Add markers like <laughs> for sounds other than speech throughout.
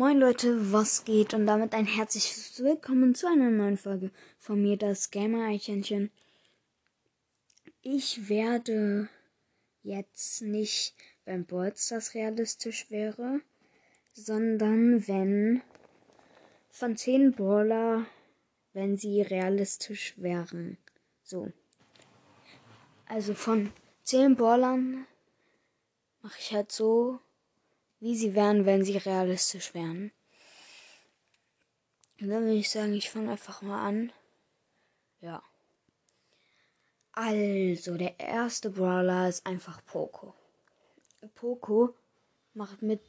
Moin Leute, was geht? Und damit ein herzliches Willkommen zu einer neuen Folge von mir, das Gamer-Eichhörnchen. Ich werde jetzt nicht, wenn das realistisch wäre, sondern wenn von 10 Brawler, wenn sie realistisch wären. So. Also von 10 Brawlern mache ich halt so, wie sie wären, wenn sie realistisch wären. Und dann würde ich sagen, ich fange einfach mal an. Ja. Also, der erste Brawler ist einfach Poco. Poco macht mit,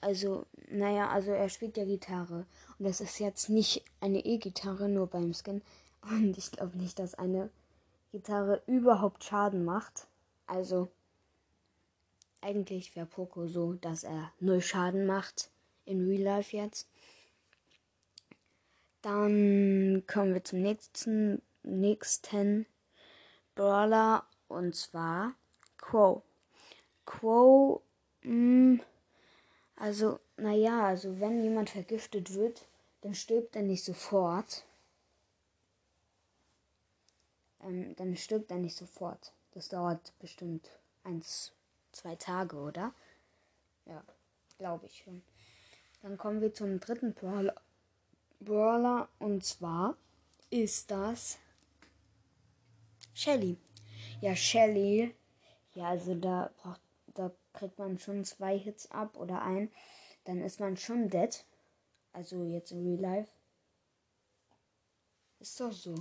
also, naja, also er spielt ja Gitarre. Und das ist jetzt nicht eine E-Gitarre, nur beim Skin. Und ich glaube nicht, dass eine Gitarre überhaupt Schaden macht. Also, eigentlich wäre Poco so, dass er null Schaden macht. In Real Life jetzt. Dann kommen wir zum nächsten, nächsten Brawler. Und zwar Crow. Crow, mh, mm, also, naja, also wenn jemand vergiftet wird, dann stirbt er nicht sofort. Ähm, dann stirbt er nicht sofort. Das dauert bestimmt eins, zwei Tage, oder? Ja, glaube ich schon. Dann kommen wir zum dritten Brawler. Brawler und zwar ist das Shelly. Ja, Shelly. Ja, also da braucht, da kriegt man schon zwei Hits ab oder ein. Dann ist man schon dead. Also jetzt in Real Life. Ist doch so.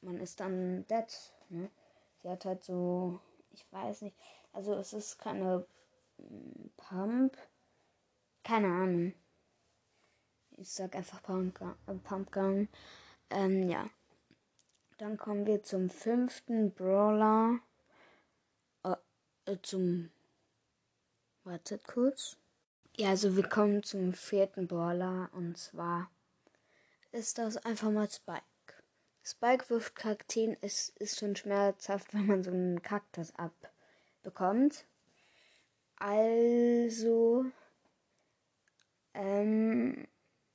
Man ist dann dead. Ne? Sie hat halt so ich weiß nicht. Also es ist keine mm, Pump. Keine Ahnung. Ich sag einfach Pumpgun. Äh, Pumpgun. Ähm, ja. Dann kommen wir zum fünften Brawler. Äh, äh, zum. Wartet kurz. Ja, also wir kommen zum vierten Brawler. Und zwar ist das einfach mal Spike. Spike wirft Kakteen ist, ist schon schmerzhaft, wenn man so einen Kaktus abbekommt. Also, ähm,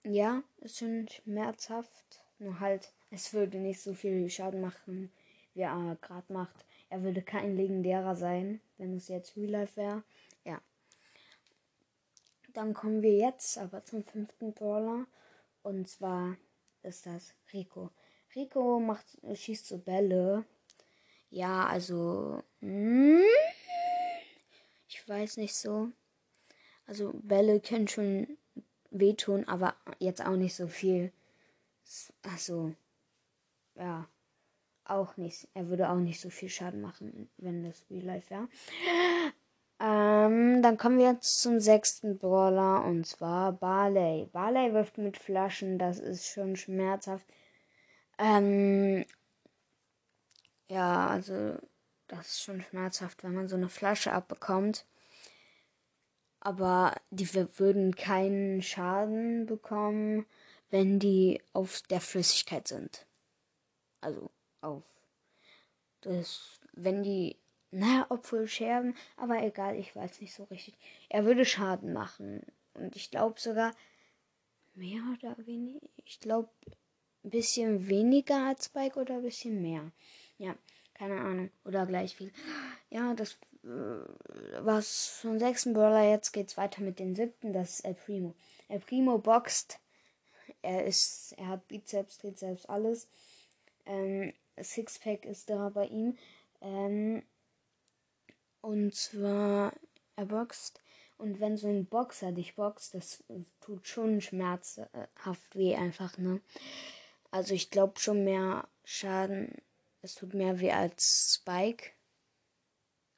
ja, ist schon schmerzhaft. Nur halt, es würde nicht so viel Schaden machen, wie er gerade macht. Er würde kein legendärer sein, wenn es jetzt Real Life wäre. Ja. Dann kommen wir jetzt aber zum fünften Brawler. Und zwar ist das Rico. Rico macht, schießt so Bälle. Ja, also. Hm, ich weiß nicht so. Also Bälle können schon wehtun, aber jetzt auch nicht so viel. Also. Ja. Auch nicht. Er würde auch nicht so viel Schaden machen, wenn das Real Life wäre. Ähm, dann kommen wir jetzt zum sechsten Brawler und zwar Barley. Barley wirft mit Flaschen, das ist schon schmerzhaft. Ähm, ja, also das ist schon schmerzhaft, wenn man so eine Flasche abbekommt. Aber die würden keinen Schaden bekommen, wenn die auf der Flüssigkeit sind. Also auf. Das, wenn die, naja, obwohl Scherben, aber egal, ich weiß nicht so richtig. Er würde Schaden machen. Und ich glaube sogar mehr oder weniger. Ich glaube, ein bisschen weniger als Spike oder ein bisschen mehr. Ja, keine Ahnung. Oder gleich viel. Ja, das äh, was vom sechsten Brawler. Jetzt geht's weiter mit dem siebten. Das ist El Primo. El Primo boxt. Er ist, er hat Bizeps, Trizeps, alles. Ähm, Sixpack ist da bei ihm. Ähm, und zwar, er boxt. Und wenn so ein Boxer dich boxt, das tut schon schmerzhaft weh einfach, ne? Also ich glaube schon mehr Schaden. Es tut mehr weh als Spike.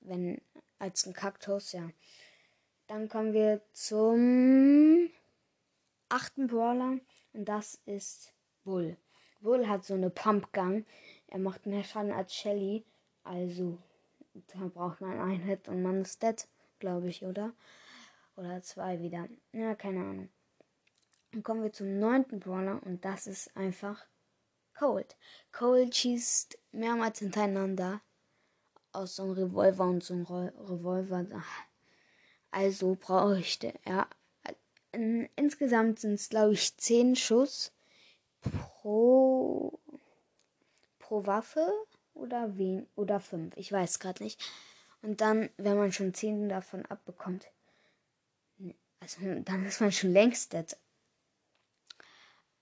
Wenn, als ein Kaktus, ja. Dann kommen wir zum achten Brawler. Und das ist Bull. Bull hat so eine Pumpgun. Er macht mehr Schaden als Shelly. Also, da braucht man einen Hit und man ist dead, glaube ich, oder? Oder zwei wieder. Ja, keine Ahnung. Dann kommen wir zum neunten Brawler und das ist einfach Cold. Cold schießt mehrmals hintereinander aus so einem Revolver und so einem Revolver. Also bräuchte er in, insgesamt sind es, glaube ich, 10 Schuss pro, pro Waffe oder wen oder 5. Ich weiß gerade nicht. Und dann, wenn man schon 10 davon abbekommt, also dann ist man schon längst dead.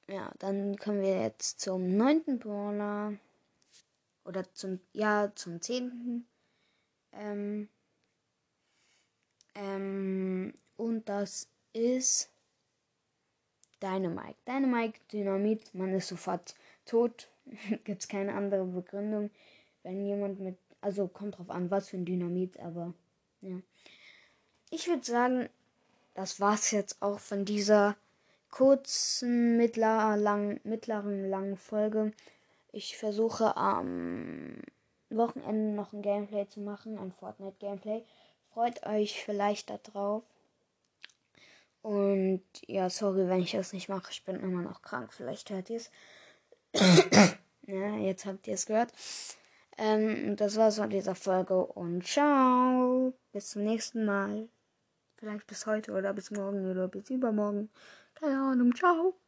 Ja, dann können wir jetzt zum neunten Brawler oder zum ja zum zehnten ähm, ähm, und das ist Dynamite. Dynamite, Dynamit, man ist sofort tot. <laughs> Gibt es keine andere Begründung. Wenn jemand mit, also kommt drauf an, was für ein Dynamit, aber ja. Ich würde sagen, das war's jetzt auch von dieser kurzen, mittler, lang, mittleren, langen Folge. Ich versuche am Wochenende noch ein Gameplay zu machen, ein Fortnite-Gameplay. Freut euch vielleicht darauf. Und ja, sorry, wenn ich das nicht mache. Ich bin immer noch krank. Vielleicht hört ihr es. <coughs> ja, jetzt habt ihr es gehört. Ähm, das war's von dieser Folge und ciao. Bis zum nächsten Mal. Vielleicht bis heute oder bis morgen oder bis übermorgen. Keine Ahnung. Ciao.